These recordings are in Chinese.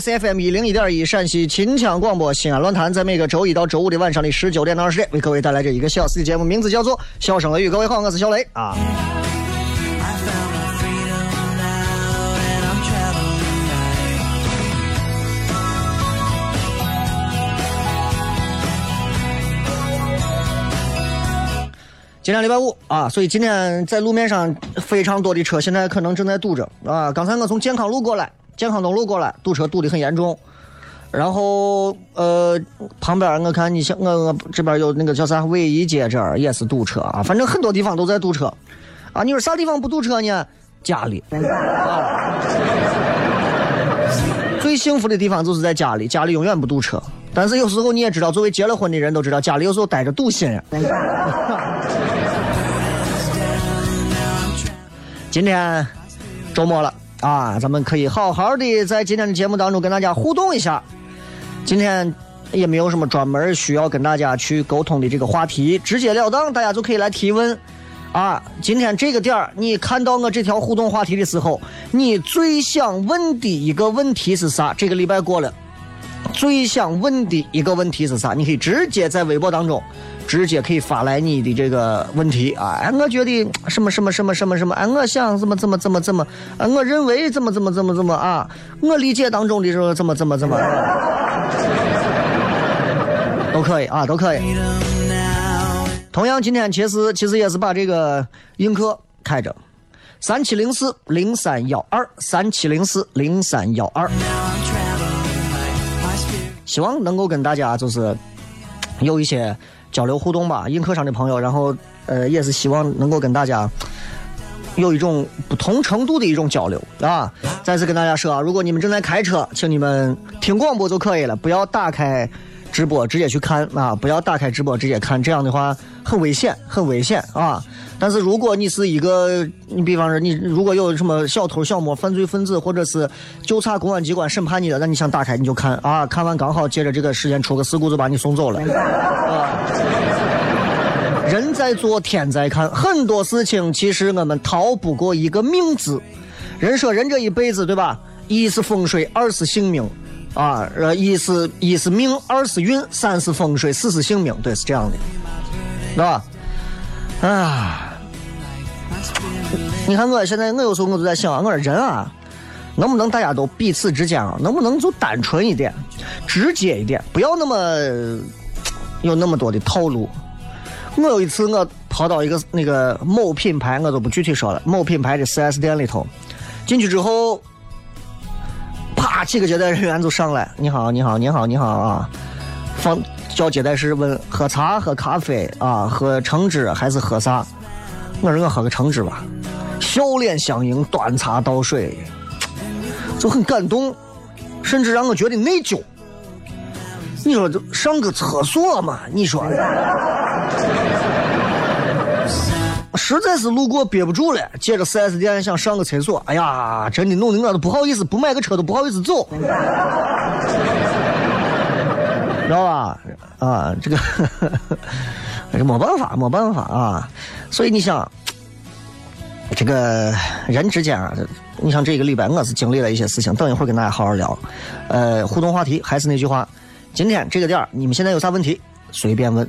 C F M 一零一点一陕西秦腔广播西安论坛，在每个周一到周五的晚上的十九点到二十点，为各位带来这一个小时的节目，名字叫做《笑声雷雨》。各位好，我是小雷啊。今天礼拜五啊，所以今天在路面上非常多的车，现在可能正在堵着啊。刚才我从健康路过来。健康东路过来，堵车堵得很严重。然后呃，旁边我看你像我我这边有那个叫啥卫一街这儿也是堵车啊。反正很多地方都在堵车啊。你说啥地方不堵车呢？家里。啊、最幸福的地方就是在家里，家里永远不堵车。但是有时候你也知道，作为结了婚的人都知道，家里有时候待着堵心呀。今天周末了。啊，咱们可以好好的在今天的节目当中跟大家互动一下。今天也没有什么专门需要跟大家去沟通的这个话题，直截了当，大家就可以来提问。啊，今天这个点儿，你看到我这条互动话题的时候，你最想问的一个问题是啥？这个礼拜过了，最想问的一个问题是啥？你可以直接在微博当中。直接可以发来你的这个问题啊！哎，我觉得什么什么什么什么什么，哎，我想怎么怎么怎么怎么，啊，我认为怎么怎么怎么怎么啊，我理解当中的时候怎么怎么怎么，都可以啊，都可以。同样，今天其实其实也是把这个映客开着，三七零四零三幺二，三七零四零三幺二，希望能够跟大家就是有一些。交流互动吧，映客上的朋友，然后呃，也是希望能够跟大家有一种不同程度的一种交流啊。再次跟大家说啊，如果你们正在开车，请你们听广播就可以了，不要打开直播直接去看啊，不要打开直播直接看，这样的话很危险，很危险啊。但是如果你是一个，你比方说你如果有什么小偷小摸、犯罪分子，或者是就差公安机关审判你的，那你想打开你就看啊，看完刚好接着这个时间出个事故就把你送走了。啊，人在做天在看，很多事情其实我们逃不过一个命字。人说人这一辈子对吧？一是风水，二是性命，啊，呃，一是一是命，二是运，三是风水，四是性命，对，是这样的，是吧？啊。你看我现在，我有时候我就在想，我说人啊，能不能大家都彼此之间啊，能不能就单纯一点，直接一点，不要那么有那么多的套路。我有一次我跑到一个那个某品牌，我都不具体说了，某品牌的 4S 店里头，进去之后，几个接待人员就上来，你好，你好，你好，你好啊，放叫接待室问喝茶、喝咖啡啊，喝橙汁还是喝啥？我说我喝个橙汁吧，笑脸相迎，端茶倒水，就很感动，甚至让我觉得内疚。你说就上个厕所嘛？你说，实在是路过憋不住了，借着 4S 店想上个厕所。哎呀，真的弄得我都不好意思，不买个车都不好意思走，知道吧？啊，这个，这没办法，没办法啊。所以你想，这个人之间啊，你像这个礼拜我是经历了一些事情，等一会儿跟大家好好聊。呃，互动话题还是那句话。今天这个点，你们现在有啥问题？随便问。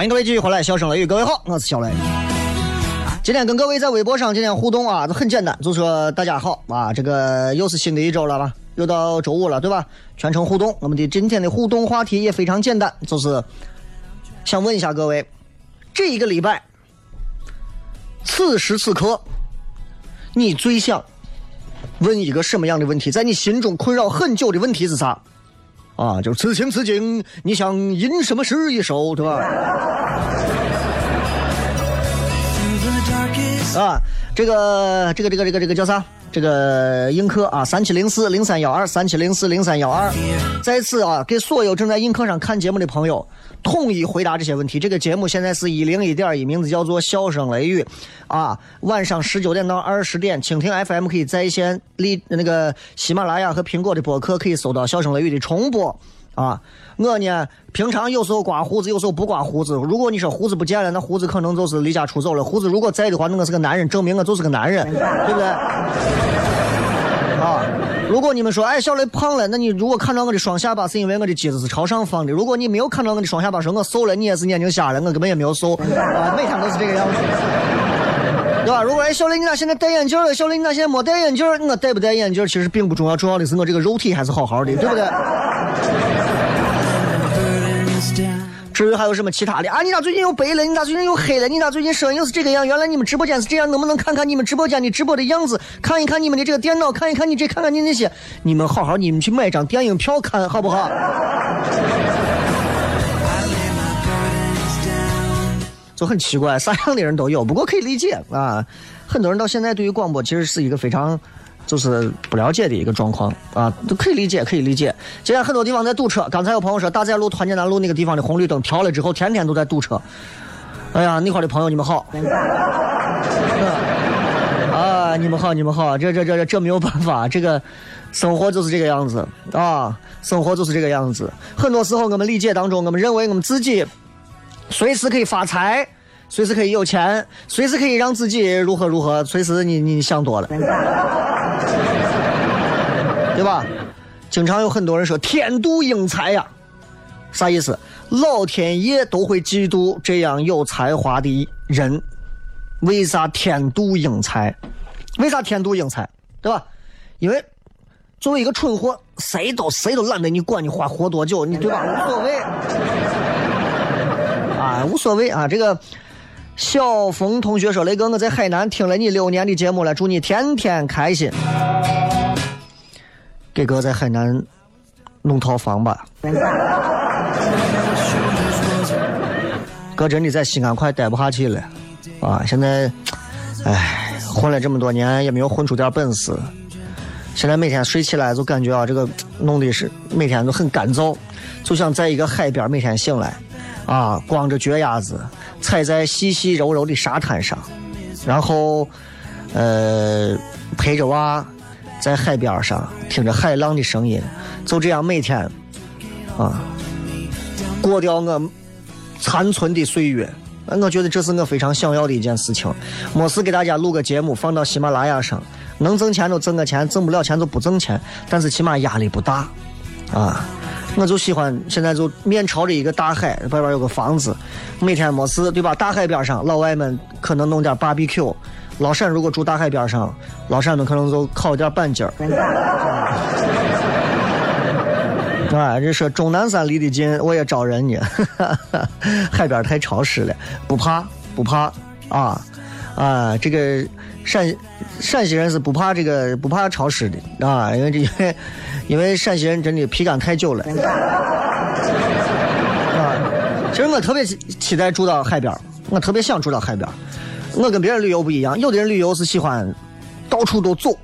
欢迎各位继续回来，笑声雷雨，各位好，我是小雷。今天跟各位在微博上今天互动啊，很简单，就说大家好啊，这个又是新的一周了吧，又到周五了，对吧？全程互动，我们的今天的互动话题也非常简单，就是想问一下各位，这一个礼拜，此时此刻，你最想问一个什么样的问题？在你心中困扰很久的问题是啥？啊，就此情此景，你想吟什么诗一首，对吧？啊，这个，这个，这个，这个，这个叫啥？这个映客啊，三七零四零三幺二，三七零四零三幺二。再次啊，给所有正在映客上看节目的朋友，统一回答这些问题。这个节目现在是一零一点一，名字叫做《笑声雷雨》，啊，晚上十九点到二十点，蜻蜓 FM 可以在线，立那个喜马拉雅和苹果的播客可以搜到《笑声雷雨》的重播。啊，我呢，平常有时候刮胡子，有时候不刮胡子。如果你说胡子不见了，那胡子可能就是离家出走了。胡子如果在的话，那我是个男人，证明我就是个男人，对不对？啊，如果你们说，哎，小雷胖了，那你如果看到我的双下巴，是因为我的机子是朝上放的。如果你没有看到我的双下巴，说我瘦了，你也是眼睛瞎了，我根本也没有瘦，啊，每天都是这个样子，对吧？如果哎，小雷你咋现在戴眼镜了？小雷你咋现在没戴眼镜？我戴不戴眼镜其实并不重要，重要的是我这个肉体还是好好的，对不对？至于还有什么其他的啊？你咋最近又白了？你咋最近又黑了？你咋最近声音又是这个样？原来你们直播间是这样，能不能看看你们直播间的直播的样子？看一看你们的这个电脑，看一看你这，看看你那些，你们好好，你们去买张电影票看好不好？就很奇怪，啥样的人都有，不过可以理解啊。很多人到现在对于广播其实是一个非常就是不了解的一个状况啊，都可以理解，可以理解。现在很多地方在堵车，刚才有朋友说大寨路、团结南路那个地方的红绿灯调了之后，天天都在堵车。哎呀，那块的朋友你们好。啊，你们好，你们好，这这这这这没有办法，这个生活就是这个样子啊，生活就是这个样子。很多时候我们理解当中，我们认为我们自己随时可以发财，随时可以有钱，随时可以让自己如何如何，随时你你想多了，对吧？经常有很多人说天妒英才呀，啥意思？老天爷都会嫉妒这样有才华的人。为啥天妒英才？为啥天妒英才？对吧？因为作为一个蠢货，谁都谁都懒得你管你活活多久，你对吧？无所谓，啊，无所谓啊。这个小峰同学说：“雷哥，我在海南听了你六年的节目了，祝你天天开心。”给哥在海南弄套房吧。哥真的在西安快待不下去了。啊，现在，唉，混了这么多年也没有混出点本事。现在每天睡起来就感觉啊，这个弄的是每天都很干燥，就像在一个海边每天醒来，啊，光着脚丫子踩在细细柔柔的沙滩上，然后，呃，陪着娃在海边上听着海浪的声音，就这样每天，啊，过掉我残存的岁月。我觉得这是我非常想要的一件事情。没事给大家录个节目，放到喜马拉雅上，能挣钱就挣个钱，挣不了钱就不挣钱，但是起码压力不大，啊！我就喜欢现在就面朝着一个大海，外边有个房子，每天没事对吧？大海边上，老外们可能弄点 barbecue，老陕如果住大海边上，老陕们可能就烤点板筋儿。啊，这说钟南山离得近，我也招人呢。海边太潮湿了，不怕不怕啊啊！这个陕陕西人是不怕这个不怕潮湿的啊，因为这 因为因为陕西人真的皮干太久了。啊，其实我特别期待住到海边，我特别想住到海边。我跟别人旅游不一样，有的人旅游是喜欢到处都走。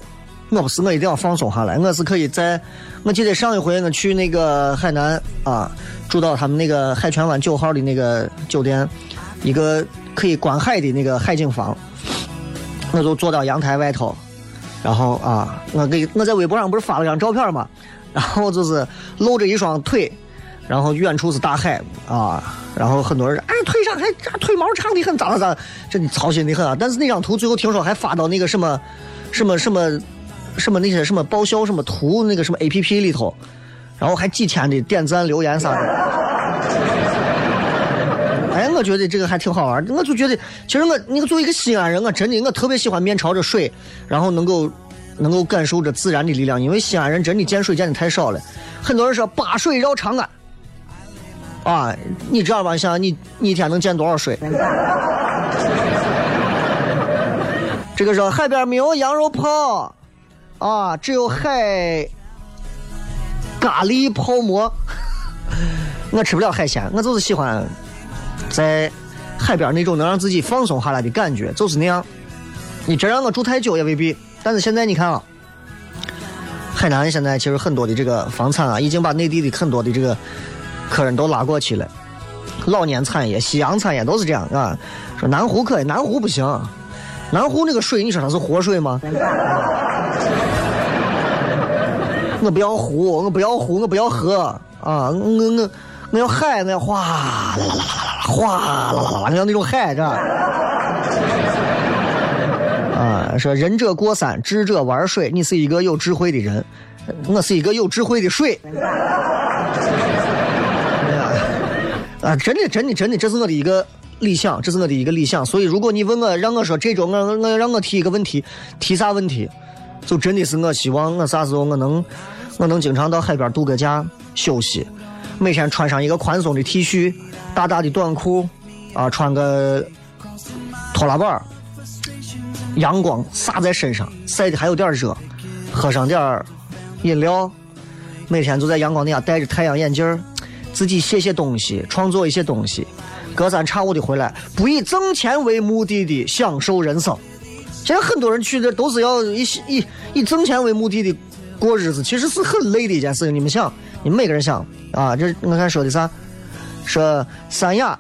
我不是，我一定要放松下来。我是可以在，我记得上一回我去那个海南啊，住到他们那个海泉湾九号的那个酒店，一个可以观海的那个海景房，我就坐到阳台外头，然后啊，我给我在微博上不是发了张照片嘛，然后就是露着一双腿，然后远处是大海啊，然后很多人哎腿上还腿毛长的很，咋咋咋，真操心的很啊。但是那张图最后听说还发到那个什么什么什么。什么那些什么报销什么图那个什么 A P P 里头，然后还几千的点赞留言啥的。我觉得这个还挺好玩。我就觉得，其实我，你作为一个西安人，我真的我特别喜欢面朝着水，然后能够能够感受着自然的力量。因为西安人真的见水见的太少了。很多人说八水绕长安，啊，你知道吧？想你你一天能见多少水？这个说海边没有羊肉泡。啊，只有海咖喱泡馍，我吃不了海鲜，我就是喜欢在海边那种能让自己放松下来的感觉，就是那样。你真让我住太久也未必。但是现在你看啊，海南现在其实很多的这个房产啊，已经把内地的很多的这个客人都拉过去了。老年产业、夕阳产业都是这样啊。说南湖可以，南湖不行。南湖那个水，你说它是活水吗？我不要湖，我不要湖，我不要河啊！我我我要海，我要哗啦啦啦哗啦啦啦，像那种海，这 啊，说仁者过山，智者玩水。你是一个有智慧的人，我是一个有智慧的水。啊，真的，真的，真的，这是我的一个理想，这是我的一个理想。所以，如果你问我，让我说这周，我我让我提一个问题，提啥问题？就真的是我希望我啥时候我能，我能经常到海边度个假休息，每天穿上一个宽松的 T 恤，大大的短裤，啊，穿个拖拉板阳光洒在身上，晒的还有点热，喝上点饮料，每天就在阳光底下戴着太阳眼镜自己写写东西，创作一些东西，隔三差五的回来，不以挣钱为目的的享受人生。现在很多人去的都是要以以以挣钱为目的的过日子，其实是很累的一件事情。你们想，你们每个人想啊？这我看说的啥？说三亚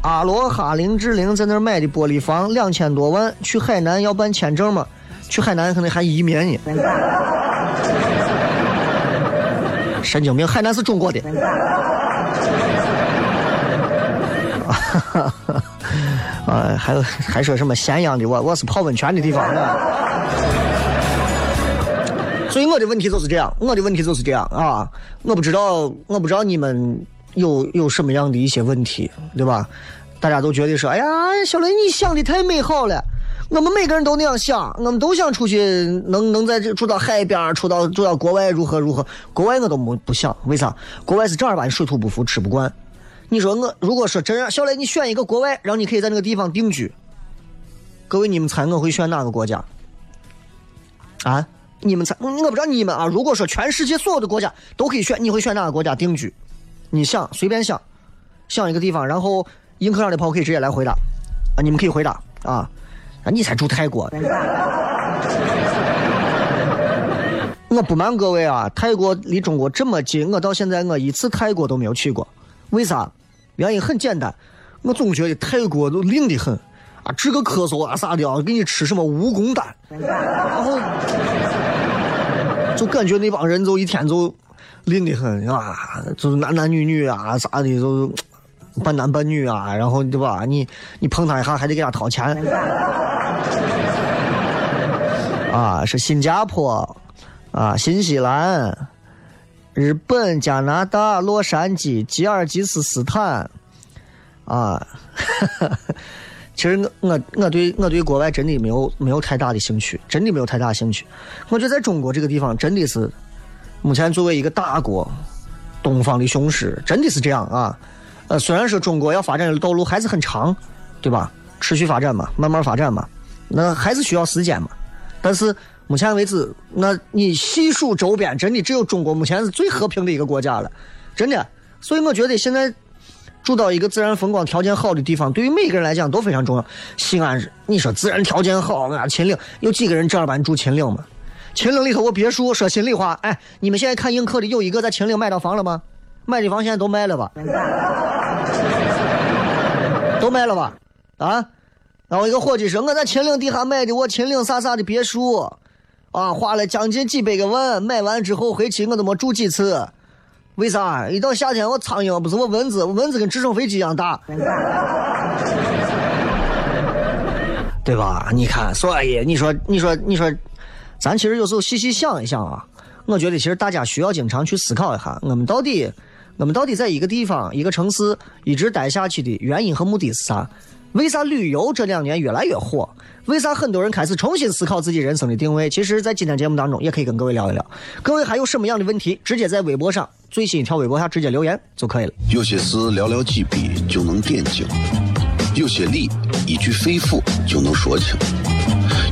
阿罗哈林志玲在那儿买的玻璃房两千多万，去海南要办签证嘛？去海南可能还移民呢。神经病！海南是中国的。啊，还有还说什么咸阳的？我我是泡温泉的地方。所以我的问题就是这样，我的问题就是这样啊！我不知道，我不知道你们有有什么样的一些问题，对吧？大家都觉得说，哎呀，小雷你想的太美好了。我们每个人都那样想，我们都想出去，能能在这住到海边，住到住到国外如何如何？国外我都没不想，为啥？国外是正儿八经水土不服，吃不惯。你说我如果说真让小雷你选一个国外，让你可以在那个地方定居，各位你们猜我会选哪个国家？啊？你们猜？我不知道你们啊。如果说全世界所有的国家都可以选，你会选哪个国家定居？你想随便想，想一个地方，然后映客上的朋友可以直接来回答啊！你们可以回答啊！啊，你才住泰国？我不瞒各位啊，泰国离中国这么近，我到现在我一次泰国都没有去过。为啥？原因很简单，我总觉得泰国都灵得很啊，治个咳嗽啊啥的啊，给你吃什么蜈蚣丹，然后。就感觉那帮人就一天就灵得很啊，就是男男女女啊啥的，就半男半女啊，然后对吧？你你碰他一下还得给他掏钱。啊，是新加坡啊，新西兰、日本、加拿大、洛杉矶、吉尔吉斯斯坦啊。其实我我我对我对国外真的没有没有太大的兴趣，真的没有太大兴趣。我觉得在中国这个地方真的是，目前作为一个大国，东方的雄狮，真的是这样啊。呃，虽然说中国要发展的道路还是很长，对吧？持续发展嘛，慢慢发展嘛，那还是需要时间嘛。但是目前为止，那你细数周边，真的只有中国目前是最和平的一个国家了，真的。所以我觉得现在。住到一个自然风光条件好的地方，对于每个人来讲都非常重要。西安，你说自然条件好啊，秦岭有几个人正儿八经住秦岭吗？秦岭里头有别墅，说心里话，哎，你们现在看映客的有一个在秦岭买到房了吗？买的房现在都卖了吧？都卖了吧？啊？然后一个伙计说，我在秦岭底下买的我秦岭啥啥的别墅，啊，花了将近几百个万，买完之后回去我都没住几次。为啥？一到夏天，我苍蝇不是我蚊子，蚊子跟直升飞机一样大，对吧？你看，所以你说，你说，你说，咱其实有时候细细想一想啊，我觉得其实大家需要经常去思考一下，我们到底，我们到底在一个地方、一个城市一直待下去的原因和目的是啥？为啥旅游这两年越来越火？为啥很多人开始重新思考自己人生的定位？其实，在今天节目当中，也可以跟各位聊一聊。各位还有什么样的问题，直接在微博上最新一条微博下直接留言就可以了。有些事寥寥几笔就能点睛，有些理一句肺腑就能说清，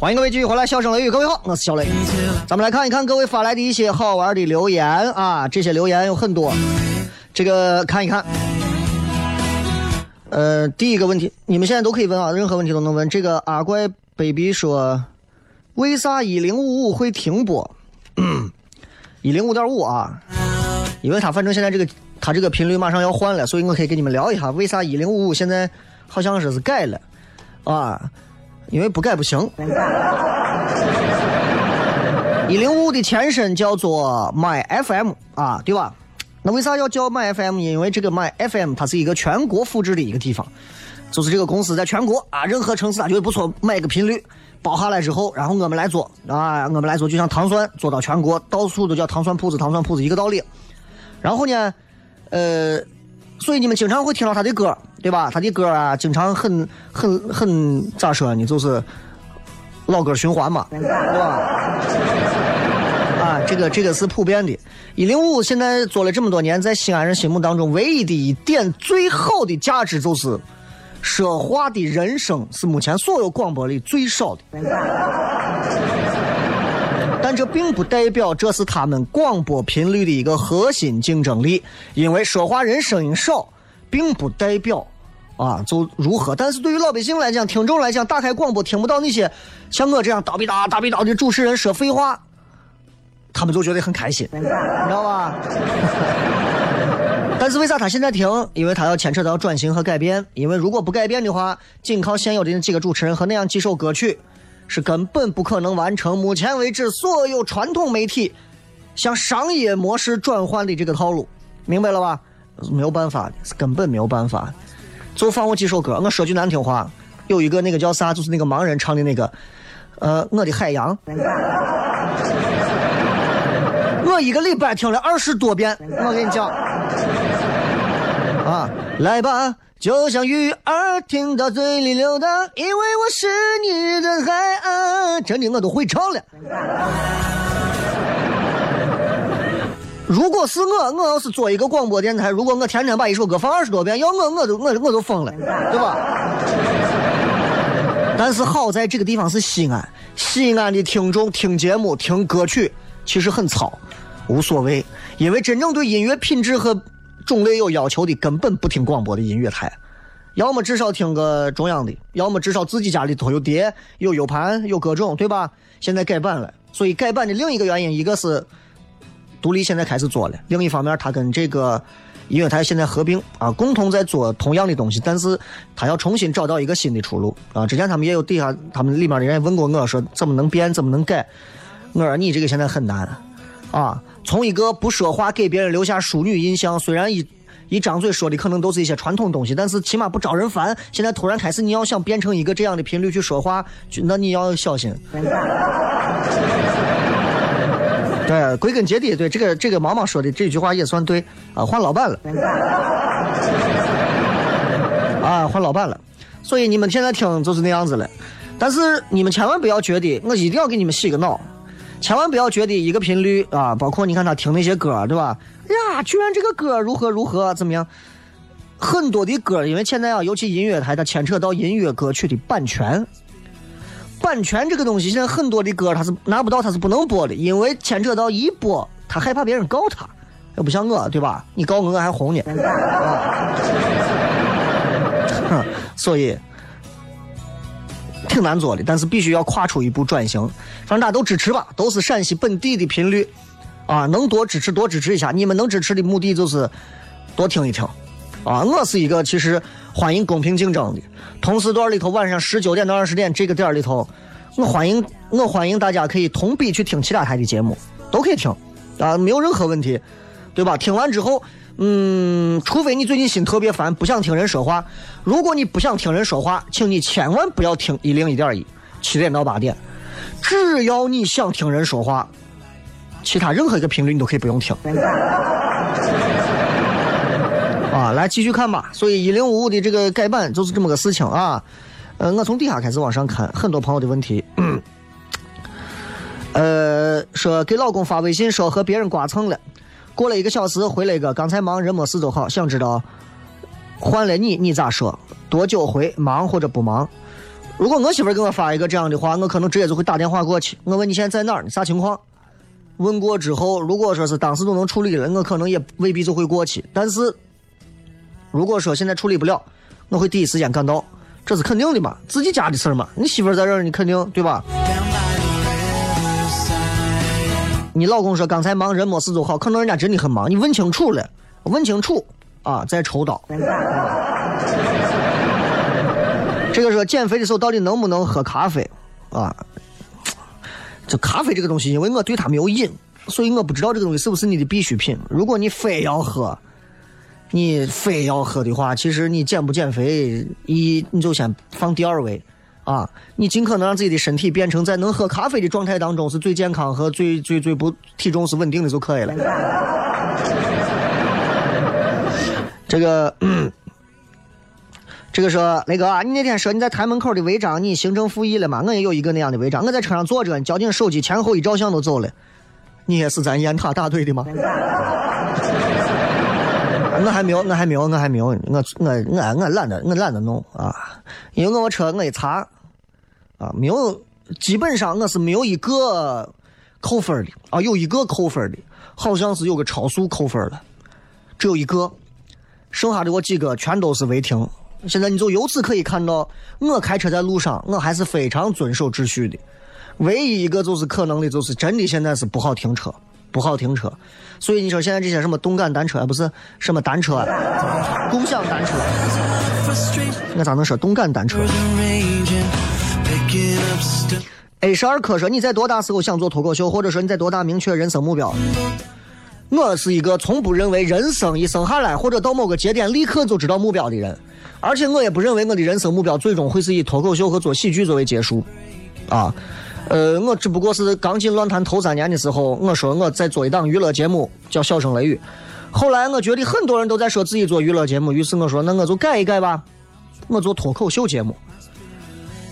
欢迎各位继续回来笑声雷雨各位好我是小雷。咱们来看一看各位发来的一些好玩的留言啊这些留言有很多。这个看一看。呃第一个问题你们现在都可以问啊任何问题都能问。这个阿乖 baby 说为啥一零五五会停播？一零五点五啊，因为它反正现在这个它这个频率马上要换了，所以我可以跟你们聊一下，为啥一零五五现在好像是是改了啊？因为不改不行。一零五的前身叫做 My FM 啊，对吧？那为啥要叫 My FM？因为这个 My FM 它是一个全国复制的一个地方，就是这个公司在全国啊，任何城市它觉得不错，买个频率包下来之后，然后我们来做啊，我们来做，就像糖蒜做到全国，到处都叫糖蒜铺子，糖蒜铺子一个道理。然后呢，呃，所以你们经常会听到他的歌，对吧？他的歌啊，经常很很很咋说呢？就是老歌循环嘛，对吧？啊，这个这个是普遍的。一零五现在做了这么多年，在西安人心目当中，唯一的一点最好的价值就是说话的人声是目前所有广播里最少的。但这并不代表这是他们广播频率的一个核心竞争力，因为说话人声音少，并不代表啊就如何。但是对于老百姓来讲，听众来讲，打开广播听不到那些像我这样叨逼叨叨逼叨的主持人说废话，他们就觉得很开心，你知道吧？但是为啥他现在停？因为他要牵扯到转型和改变。因为如果不改变的话，仅靠现有的那几个主持人和那样几首歌曲，是根本不可能完成目前为止所有传统媒体向商业模式转换的这个套路，明白了吧？没有办法的，是根本没有办法。就放我几首歌，我说句难听话，有一个那个叫啥，就是那个盲人唱的那个，呃，我的海洋。我一个礼拜听了二十多遍，我跟你讲，啊，来吧，就像鱼儿听到嘴里流淌，因为我是你的海岸，真的我都会唱了。如果是我，我要是做一个广播电台，如果我天天把一首歌放二十多遍，要我我都我我都疯了，对吧？但是好在这个地方是西安，西安的听众听节目听歌曲其实很糙，无所谓，因为真正对音乐品质和种类有要求的，根本不听广播的音乐台，要么至少听个中央的，要么至少自己家里头有碟、有 U 盘、有各种，对吧？现在改版了，所以改版的另一个原因，一个是独立现在开始做了，另一方面它跟这个音乐台现在合并啊，共同在做同样的东西，但是他要重新找到一个新的出路啊。之前他们也有底下他们里面的人问过我说怎么能变，怎么能改？我说你这个现在很难啊，从一个不说话给别人留下淑女印象，虽然一一张嘴说的可能都是一些传统东西，但是起码不招人烦。现在突然开始你要想变成一个这样的频率去说话，那你要小心。对，归根结底，对这个这个毛毛说的这句话也算对啊，换老板了，啊，换老板了，所以你们现在听就是那样子了。但是你们千万不要觉得我一定要给你们洗个脑，千万不要觉得一个频率啊，包括你看他听那些歌，对吧？呀，居然这个歌如何如何怎么样？很多的歌，因为现在啊，尤其音乐台，它牵扯到音乐歌曲的版权。版权这个东西，现在很多的歌它是拿不到，它是不能播的，因为牵扯到一播，他害怕别人告他，又不像我，对吧？你告我，我还红呢。啊、所以挺难做的，但是必须要跨出一步转型。反正大家都支持吧，都是陕西本地的频率啊，能多支持多支持一下。你们能支持的目的就是多听一听啊。我是一个其实欢迎公平竞争的。同时段里头晚上十九点到二十点这个点里头，我欢迎我欢迎大家可以同比去听其他台的节目，都可以听啊，没有任何问题，对吧？听完之后，嗯，除非你最近心特别烦，不想听人说话。如果你不想听人说话，请你千万不要听一零一点一，七点到八点。只要你想听人说话，其他任何一个频率你都可以不用听。啊，啊，来继续看吧。所以一零五五的这个改版就是这么个事情啊。呃，我从底下开始往上看，很多朋友的问题。呃，说给老公发微信说和别人刮蹭了，过了一个小时回了一个刚才忙人没事就好，想知道换了你你咋说？多久回？忙或者不忙？如果我媳妇给我发一个这样的话，我可能直接就会打电话过去。我问你现在在哪儿？啥情况？问过之后，如果说是当时都能处理了，我可能也未必就会过去。但是如果说现在处理不了，我会第一时间赶到，这是肯定的嘛，自己家的事儿嘛。你媳妇在这儿，你肯定对吧？你老公说刚才忙人没事就好，可能人家真的很忙。你问清楚了，问清楚啊，再抽刀。这个说减肥的时候到底能不能喝咖啡啊？这咖啡这个东西，因为我对它没有瘾，所以我不知道这个东西是不是你的必需品。如果你非要喝，你非要喝的话，其实你减不减肥，一你就先放第二位啊。你尽可能让自己的身体变成在能喝咖啡的状态当中是最健康和最最最不体重是稳定的就可以了。这个。这个说雷哥，你那天说你在台门口的违章，你行政复议了吗？我也有一个那样的违章，我在车上坐着，交警手机前后一照相都走了。你也是咱雁塔大队的吗？我还没有，我还没有，我还没有，我我我我懒得我懒得弄啊，因为我车我一查啊，没有，基本上我是没有一个扣分的啊，有一个扣分的，好像是有个超速扣分了，只有一个，剩下的我几个全都是违停。现在你就由此可以看到，我开车在路上，我还是非常遵守秩序的。唯一一个就是可能的，就是真的现在是不好停车，不好停车。所以你说现在这些什么动感单车，不是什么单车，共享单车，我咋能说动感单车？A 十二科说你在多大时候想做脱口秀，或者说你在多大明确人生目标？我是一个从不认为人生一生下来或者到某个节点立刻就知道目标的人。而且我也不认为我的人生目标最终会是以脱口秀和做喜剧作为结束，啊，呃，我只不过是刚进乱坛头三年的时候，我说我在做一档娱乐节目叫《笑声雷雨》，后来我觉得很多人都在说自己做娱乐节目，于是我说那我就改一改吧，我做脱口秀节目。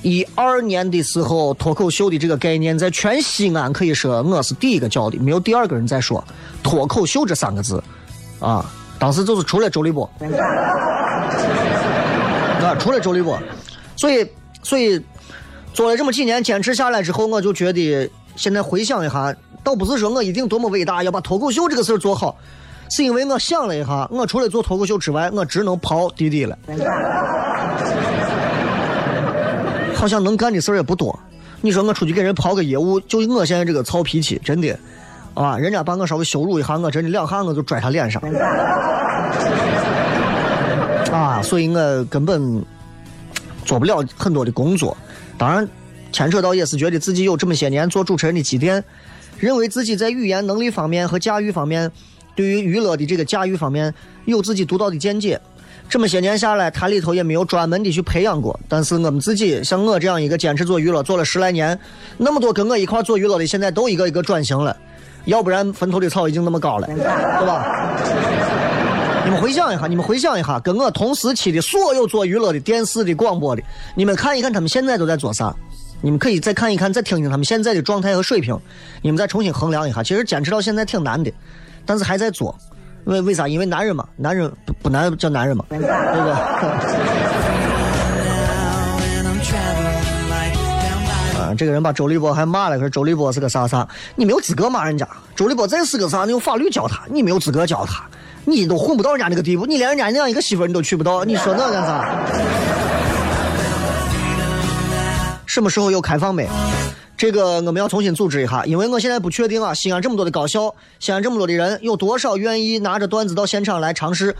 一二年的时候，脱口秀的这个概念在全西安可以说我是第一个教的，没有第二个人在说脱口秀这三个字，啊，当时就是除了周立波。啊，除了周立波，所以，所以做了这么几年，坚持下来之后，我就觉得，现在回想一下，倒不是说我一定多么伟大，要把脱口秀这个事儿做好，是因为我想了一下，我除了做脱口秀之外，我只能跑滴滴了，好像能干的事儿也不多。你说我出去给人跑个业务，就我现在这个糙脾气，真的，啊，人家把我稍微羞辱一下，我真的两下我就拽他脸上。啊，所以我根本做不了很多的工作。当然，牵扯到也是觉得自己有这么些年做主持人的积淀，认为自己在语言能力方面和驾驭方面，对于娱乐的这个驾驭方面有自己独到的见解。这么些年下来，台里头也没有专门的去培养过。但是我们自己像我这样一个坚持做娱乐做了十来年，那么多跟我一块做娱乐的，现在都一个一个转型了，要不然坟头的草已经那么高了，对吧？你们回想一下，你们回想一下，跟我同时期的所有做娱乐的、电视的、广播的，你们看一看他们现在都在做啥？你们可以再看一看，再听听他们现在的状态和水平，你们再重新衡量一下。其实坚持到现在挺难的，但是还在做。为为啥？因为男人嘛，男人不不难叫男人嘛，对不对？啊，这个人把周立波还骂了，说周立波是个啥啥？你没有资格骂人家。周立波再是个啥？你用法律教他，你没有资格教他。你都混不到人家那个地步，你连人家那样一个媳妇你都娶不到，你说那干啥？什么时候有开放没？这个我们要重新组织一下，因为我现在不确定啊。西安这么多的高校，西安这么多的人，有多少愿意拿着段子到现场来尝试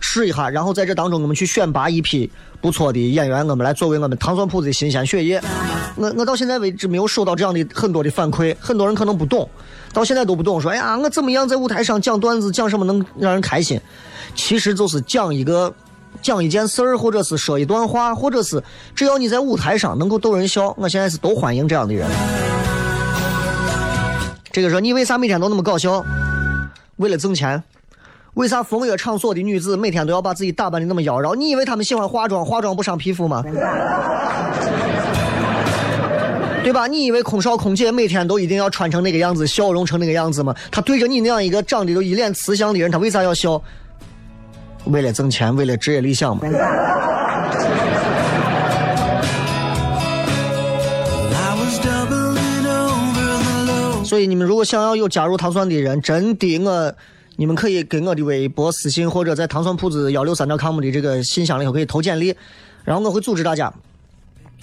试一下？然后在这当中，我们去选拔一批不错的演员，我们来作为我们糖蒜铺子的新鲜血液。我我到现在为止没有收到这样的很多的反馈，很多人可能不懂。到现在都不懂，说哎呀，我怎么样在舞台上讲段子，讲什么能让人开心？其实就是讲一个，讲一件事儿，或者是说一段话，或者是只要你在舞台上能够逗人笑，我现在是都欢迎这样的人。这个说你为啥每天都那么搞笑？为了挣钱，为啥风月场所的女子每天都要把自己打扮的那么妖娆？你以为她们喜欢化妆，化妆不伤皮肤吗？对吧？你以为空少空姐每天都一定要穿成那个样子，笑容成那个样子吗？她对着你那样一个长得都一脸慈祥的人，她为啥要笑？为了挣钱，为了职业理想嘛。所以你们如果想要有加入糖蒜的人，真的我，你们可以给我的微博私信，或者在糖蒜铺子幺六三点 com 的这个信箱里头可以投简历，然后我会组织大家，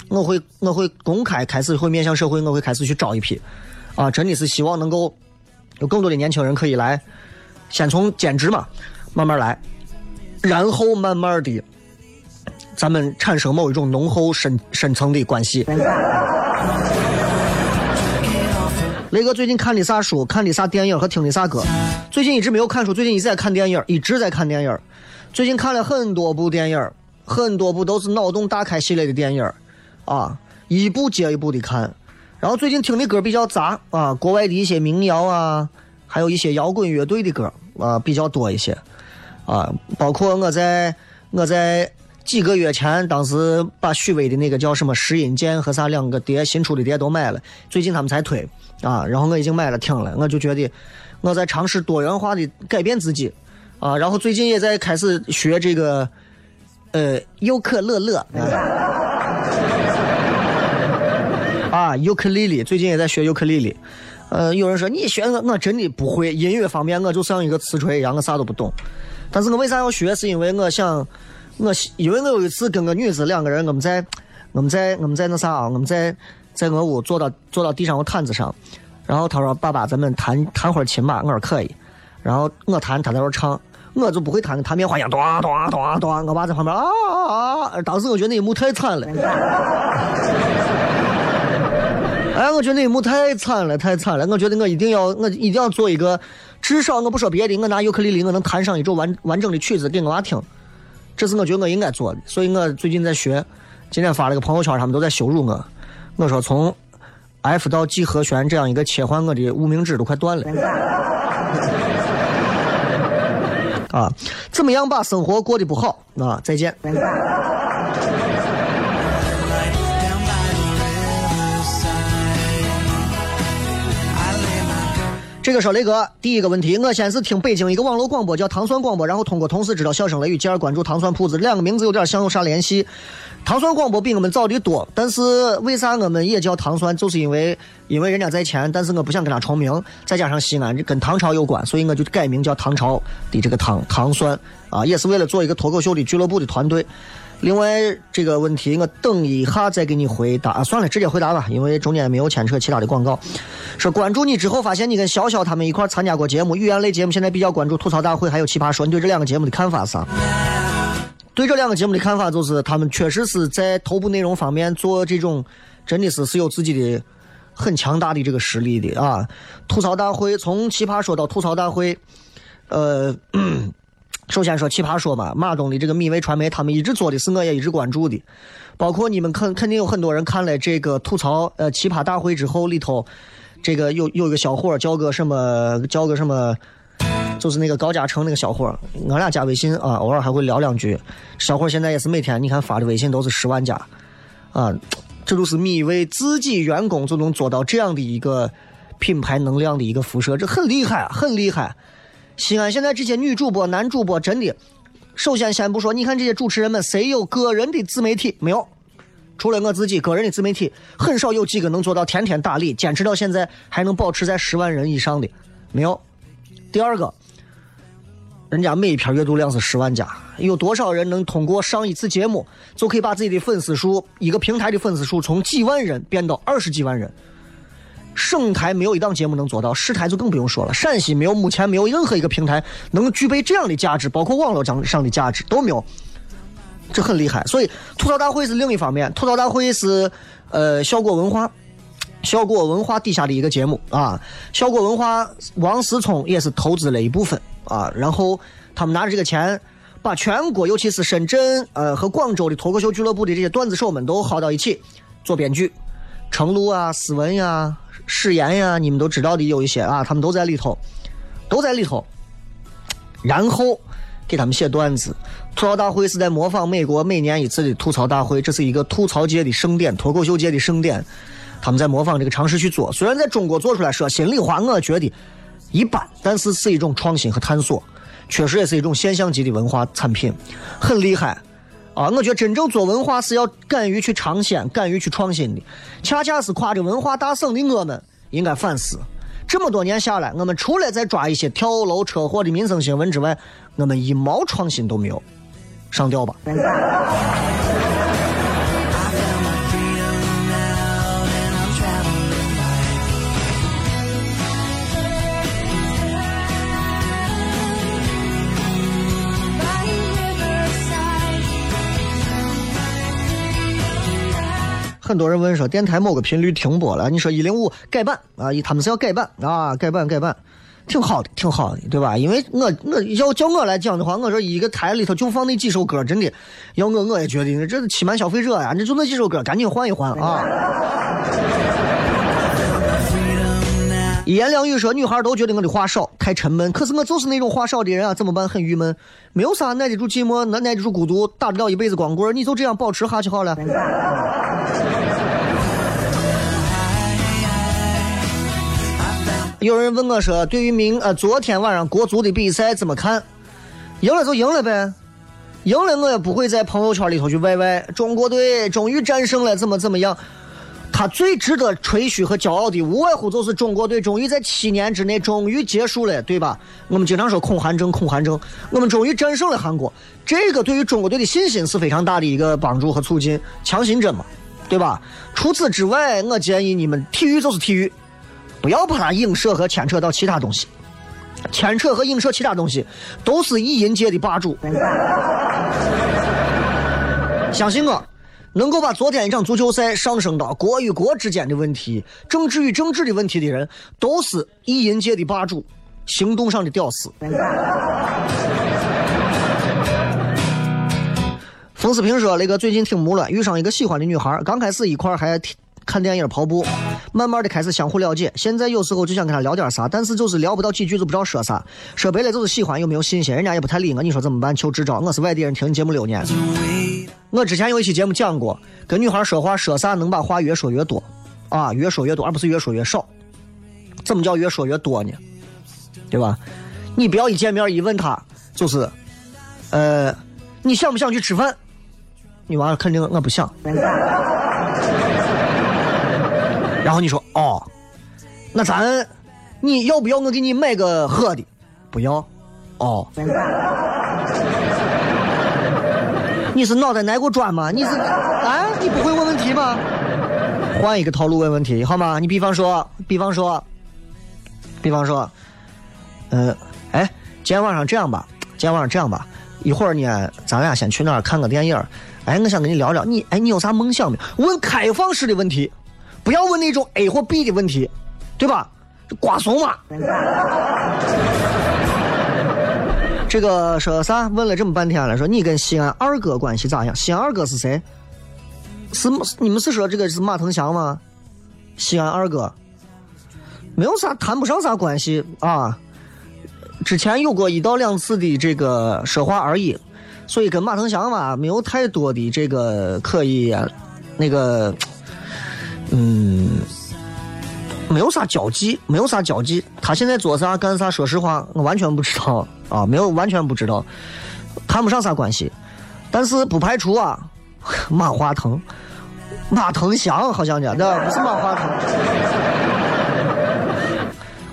我会我会公开开始会面向社会，我会开始去招一批，啊，真的是希望能够有更多的年轻人可以来，先从兼职嘛，慢慢来，然后慢慢的，咱们产生某一种浓厚深深层的关系。雷哥最近看的啥书？看的啥电影和听的啥歌？最近一直没有看书，最近一直在看电影，一直在看电影。最近看了很多部电影，很多部都是脑洞大开系列的电影，啊，一部接一部的看。然后最近听的歌比较杂啊，国外的一些民谣啊，还有一些摇滚乐队的歌啊比较多一些，啊，包括我在我在几个月前，当时把许巍的那个叫什么《石英剑》和啥两个碟新出的碟都买了，最近他们才推啊，然后我已经买了听了，我就觉得我在尝试多元化的改变自己啊，然后最近也在开始学这个呃尤克勒勒啊，啊尤克里里，最近也在学尤克里里。呃，有人说你学我，我真的不会音乐方面，我就像一个瓷锤一样，我啥都不懂。但是我为啥要学？是因为我想，我因为我有一次跟个女子两个人，我们在我们在我们在那啥啊，我们在在我屋坐到坐到地上个毯子上，然后她说：“爸爸，咱们弹弹会儿琴吧。”我说可以。然后我弹，她在那唱，我就不会弹，弹棉花一样，咚咚咚咚。我爸在旁边啊啊啊！当时我觉得那一幕太惨了。哎，我觉得那一幕太惨了，太惨了！我觉得我一定要，我一定要做一个，至少我不说别的，我拿尤克里里，我能弹上一首完完整的曲子给我娃听，这是我觉得我应该做的。所以我最近在学，今天发了个朋友圈，他们都在羞辱我。我说从 F 到 G 和弦这样一个切换，我的无名指都快断了。啊，怎么样把生活过得不好？啊，再见。这个说雷哥，第一个问题，我先是听北京一个网络广播叫糖蒜广播，然后通过同事知道笑声雷雨，进而关注糖蒜铺子，两个名字有点像，有啥联系？糖蒜广播比我们早的多，但是为啥我们也叫糖蒜？就是因为因为人家在前，但是我不想跟他重名，再加上西安跟唐朝有关，所以我就改名叫唐朝的这个糖糖蒜啊，也是为了做一个脱口秀的俱乐部的团队。另外这个问题我等一下再给你回答啊，算了，直接回答吧，因为中间没有牵扯其他的广告。说关注你之后，发现你跟潇潇他们一块参加过节目，语言类节目，现在比较关注吐槽大会还有奇葩说，你对这两个节目的看法是啥？对这两个节目的看法就是，他们确实是在头部内容方面做这种，真的是是有自己的很强大的这个实力的啊。吐槽大会从奇葩说到吐槽大会，呃。首先说奇葩说嘛，马东的这个米味传媒，他们一直做的是我也一直关注的，包括你们肯肯定有很多人看了这个吐槽呃奇葩大会之后里头，这个有有一个小伙叫个什么叫个什么，就是那个高嘉诚那个小伙，俺俩加微信啊，偶尔还会聊两句。小伙现在也是每天你看发的微信都是十万加，啊，这都是米味自己员工就能做到这样的一个品牌能量的一个辐射，这很厉害，很厉害。西安现在这些女主播、男主播真的，首先先不说，你看这些主持人们，谁有个人的自媒体没有？除了我自己个人的自媒体，很少有几个能做到天天打理，坚持到现在还能保持在十万人以上的，没有。第二个，人家每一篇阅读量是十万加，有多少人能通过上一次节目就可以把自己的粉丝数，一个平台的粉丝数从几万人变到二十几万人？省台没有一档节目能做到，市台就更不用说了。陕西没有，目前没有任何一个平台能具备这样的价值，包括网络上上的价值都没有，这很厉害。所以吐槽大会是另一方面，吐槽大会是呃效果文化，效果文化底下的一个节目啊。效果文化王思聪也是投资了一部分啊，然后他们拿着这个钱。把全国，尤其是深圳、呃和广州的脱口秀俱乐部的这些段子手们都薅到一起做编剧，程璐啊、思文呀、史岩呀，你们都知道的有一些啊，他们都在里头，都在里头。然后给他们写段子。吐槽大会是在模仿美国每年一次的吐槽大会，这是一个吐槽界的盛典，脱口秀界的盛典。他们在模仿这个尝试去做，虽然在中国做出来，说心里话，我觉得一般，但是是一种创新和探索，确实也是一种现象级的文化产品，很厉害。啊，我觉得真正做文化是要敢于去尝鲜、敢于去创新的。恰恰是跨着文化大省的我们，应该反思。这么多年下来，我们除了在抓一些跳楼、车祸的民生新闻之外，我们一毛创新都没有。上吊吧！很多人问说，电台某个频率停播了，你说一零五改版啊？他们是要改版啊，改版改版，挺好的，挺好的，对吧？因为我我要叫我来讲的话，我说一个台里头就放那几首歌，真的，要我我也觉得这是欺瞒消费者呀！你就那几首歌，赶紧换一换啊！一言两语说，女孩都觉得我的话少，太沉闷。可是我就是那种话少的人啊，怎么办？很郁闷，没有啥耐得住寂寞，能耐得住孤独，打得了一辈子光棍，你就这样保持下去好了。有人问我说，对于明呃昨天晚上国足的比赛怎么看？赢了就赢了呗，赢了我也不会在朋友圈里头去歪歪。中国队终于战胜了，怎么怎么样？他最值得吹嘘和骄傲的，无外乎就是中国队终于在七年之内终于结束了，对吧？我们经常说恐韩症，恐韩症，我们终于战胜了韩国，这个对于中国队的信心是非常大的一个帮助和促进，强心针嘛，对吧？除此之外，我建议你们，体育就是体育，不要把它映射和牵扯到其他东西，牵扯和映射其他东西都是意淫界的霸主。相信我，能够把昨天一场足球赛上升到国与国之间的问题、政治与政治的问题的人，都是意淫界的霸主，行动上的屌丝。冯思平说：“那个最近挺木了，遇上一个喜欢的女孩，刚开始一块还挺看电影、跑步，慢慢的开始相互了解。现在有时候就想跟她聊点啥，但是就是聊不到几句，就不知道说啥。说白了就是喜欢又没有信心，人家也不太理我。你说怎么办？求支招。我是外地人，听你节目六年。我之前有一期节目讲过，跟女孩说话说啥能把话越说越多，啊，越说越多，而不是越说越少。怎么叫越说越多呢？对吧？你不要一见面一问她，就是，呃，你想不想去吃饭？女娃肯定我不想。然后你说哦，那咱你要不要我给你买个喝的？不要。哦。你是脑袋挨过砖吗？你是啊？你不会问问题吗？换一个套路问问题好吗？你比方说，比方说，比方说，呃，哎，今天晚上这样吧，今天晚上这样吧，一会儿呢，咱俩先去那儿看个电影。哎，我想跟你聊聊，你哎，你有啥梦想没？问开放式的问题，不要问那种 A 或 B 的问题，对吧？瓜怂嘛。这个说啥？问了这么半天了，说你跟西安二哥关系咋样？西安二哥是谁？是你们是说这个是马腾祥吗？西安二哥没有啥，谈不上啥关系啊。之前有过一到两次的这个说话而已，所以跟马腾祥嘛没有太多的这个可以那个，嗯，没有啥交集，没有啥交集。他现在做啥干啥，说实话我完全不知道啊，没有完全不知道，谈不上啥关系。但是不排除啊，马化腾、马腾祥好像叫，那不是马化腾。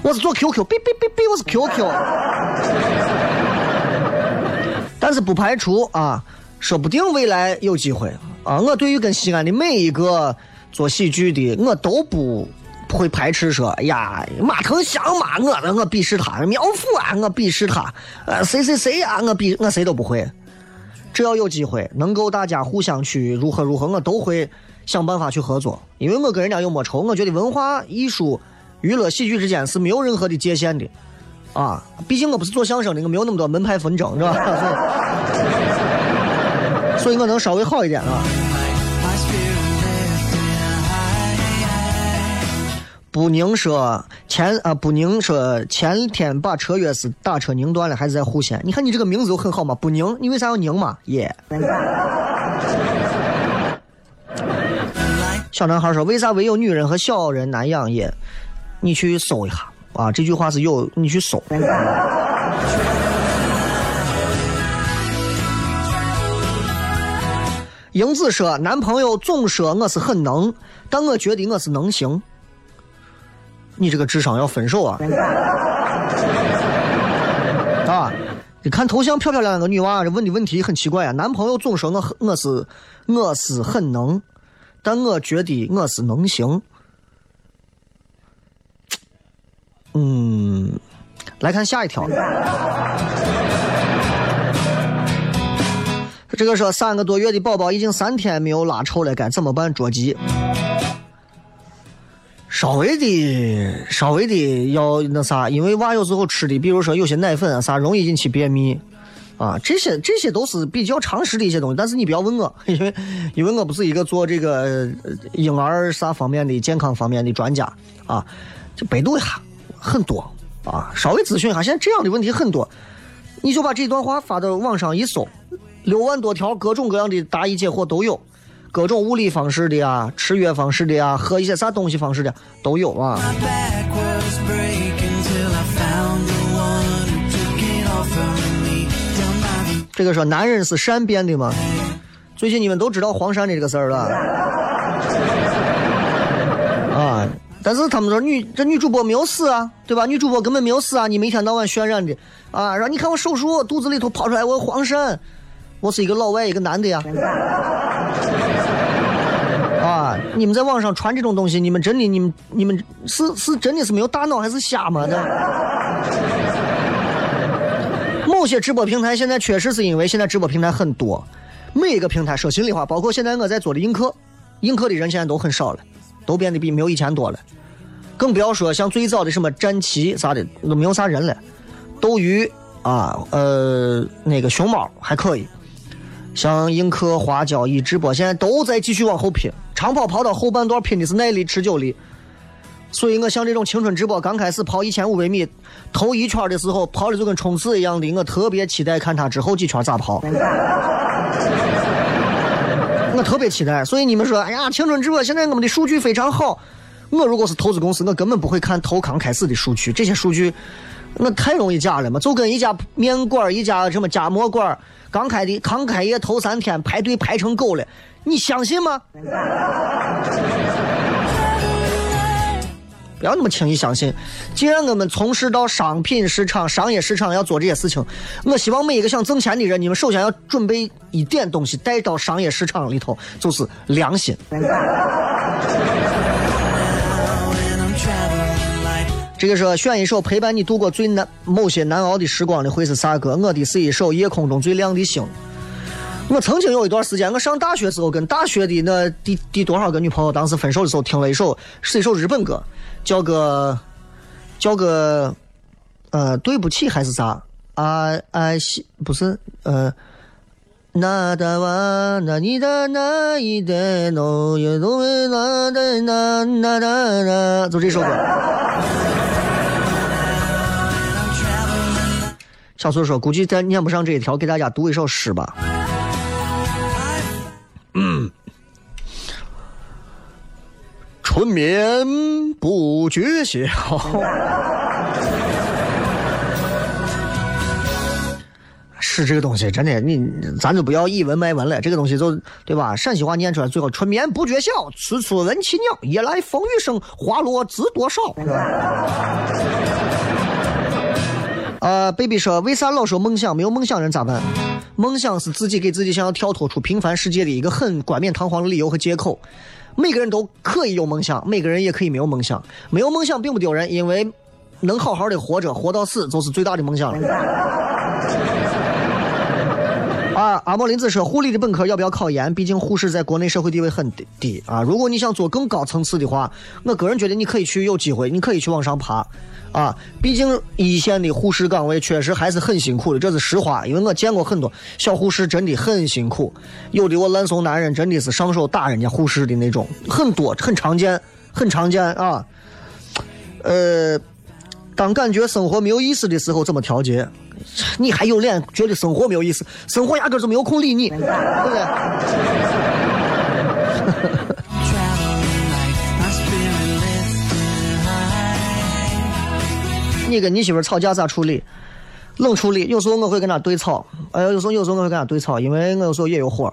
我是做 QQ，哔哔哔哔，我是 QQ。但是不排除啊，说不定未来有机会啊。我对于跟西安的每一个做喜剧的，我都不会排斥说，哎呀，马腾祥嘛，我我鄙视他；苗阜啊，我鄙视他；呃，谁谁谁啊，我鄙我谁都不会。只要有机会能够大家互相去如何如何，我都会想办法去合作，因为我跟人家又没仇。我觉得文化艺术。娱乐喜剧之间是没有任何的界限的，啊，毕竟我不是做相声的，我没有那么多门派纷争，是吧？所以我能稍微好一点啊。不宁说，前啊不宁说前天把车钥匙打车拧断了，还是在户县。你看你这个名字就很好嘛，不宁，你为啥要拧嘛？耶、小男孩说：“为啥唯有女人和小人难养也？”你去搜一下啊，这句话是有，你去搜。英子说：“男朋友总说我是很能，但我觉得我是能行。你这个智商要分手啊！啊，你看头像漂漂亮亮个女娃，这问的问题很奇怪啊。男朋友总说我很我是我是很能，但我觉得我是能行。嗯，来看下一条。这个说三个多月的宝宝已经三天没有拉臭了，该怎么办？着急。稍微的，稍微的要那啥，因为娃有时候吃的，比如说有些奶粉啊啥，容易引起便秘啊，这些这些都是比较常识的一些东西。但是你不要问我，因为因为我不是一个做这个婴儿啥方面的健康方面的专家啊，就百度一下很多啊，稍微咨询一下。现在这样的问题很多，你就把这段话发到网上一搜，六万多条各种各样的答疑解惑都有。各种物理方式的呀，吃药方式的呀，喝一些啥东西方式的都有啊。这个说男人是善变的吗？最近你们都知道黄鳝的这个事儿了 啊。但是他们说女这女主播没有死啊，对吧？女主播根本没有死啊！你们一天到晚渲染的啊，让你看我手术肚子里头跑出来我黄鳝，我是一个老外，一个男的呀。你们在网上传这种东西，你们真的，你们你们是是真的是没有大脑还是瞎吗？这某些直播平台现在确实是因为现在直播平台很多，每一个平台说心里话，包括现在我在做的映客，映客的人现在都很少了，都变得比没有以前多了。更不要说像最早的什么战旗啥的都没有啥人了，斗鱼啊，呃，那个熊猫还可以。像映客、花椒、一直播，现在都在继续往后拼。长跑跑到后半段拼的是耐力、持久力。所以我像这种青春直播，刚开始跑一千五百米头一圈的时候，跑的就跟冲刺一样的，我特别期待看他之后几圈咋跑。我特别期待。所以你们说，哎呀，青春直播现在我们的数据非常好。我如果是投资公司，我根本不会看头刚开始的数据，这些数据那太容易假了嘛，就跟一家面馆、一家什么夹馍馆。刚开的刚开业头三天排队排成狗了，你相信吗？不要那么轻易相信。既然我们从事到商品市场、商业市场要做这些事情，我希望每一个想挣钱的人，你们首先要准备一点东西带到商业市场里头，就是良心。这个说选一首陪伴你度过最难某些难熬的时光的会是啥歌？我的是一首夜空中最亮的星。我曾经有一段时间，我上大学时候跟大学的那第第多少个女朋友，当时分手的时候听了一首是一首日本歌，叫个叫个呃对不起还是啥啊啊西不是呃。那达瓦那尼达那伊德诺耶诺那达那那达那，就这首歌。小苏说：“估计咱念不上这一条，给大家读一首诗吧。”嗯，春眠不觉晓。是这个东西真的，你咱就不要以文卖文了。这个东西就对吧？陕西话念出来最好“春眠不觉晓，处处闻啼鸟。夜来风雨声，花落知多少。”是吧？呃，baby 说，为啥老说梦想？没有梦想人咋办？梦想是自己给自己想要跳脱出平凡世界的一个很冠冕堂皇的理由和借口。每个人都可以有梦想，每个人也可以没有梦想。没有梦想并不丢人，因为能好好的活着，活到死就是最大的梦想了。啊，阿莫林子说，护理的本科要不要考研？毕竟护士在国内社会地位很低低啊。如果你想做更高层次的话，我个人觉得你可以去有机会，你可以去往上爬。啊，毕竟一线的护士岗位确实还是很辛苦的，这是实话。因为我见过很多小护士，真的很辛苦。有的我烂怂男人真的是上手打人家护士的那种，很多，很常见，很常见啊。呃，当感觉生活没有意思的时候，怎么调节？你还有脸觉得生活没有意思？生活压根就没有空理你，对不对？你跟你媳妇吵架咋处理？冷处理，有时候我会跟她对吵，哎，有时候有时候我会跟她对吵，因为我有时候也有火，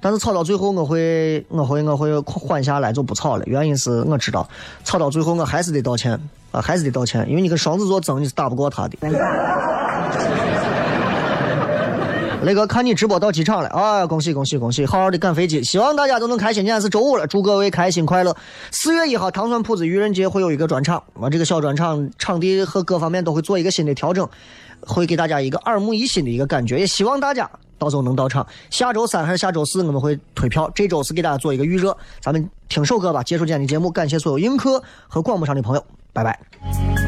但是吵到最后我会我会我会缓下来就不吵了，原因是我知道吵到最后我还是得道歉啊，还是得道歉，因为你跟双子座争你是打不过他的。雷哥，看你直播到机场了啊！恭喜恭喜恭喜，好好的赶飞机，希望大家都能开心。今天是周五了，祝各位开心快乐。四月一号，糖蒜铺子愚人节会有一个专场，啊，这个小专场场地和各方面都会做一个新的调整，会给大家一个耳目一新的一个感觉，也希望大家到时候能到场。下周三还是下周四我们会退票，这周是给大家做一个预热。咱们听首歌吧，结束今天的节目，感谢所有映客和广播上的朋友，拜拜。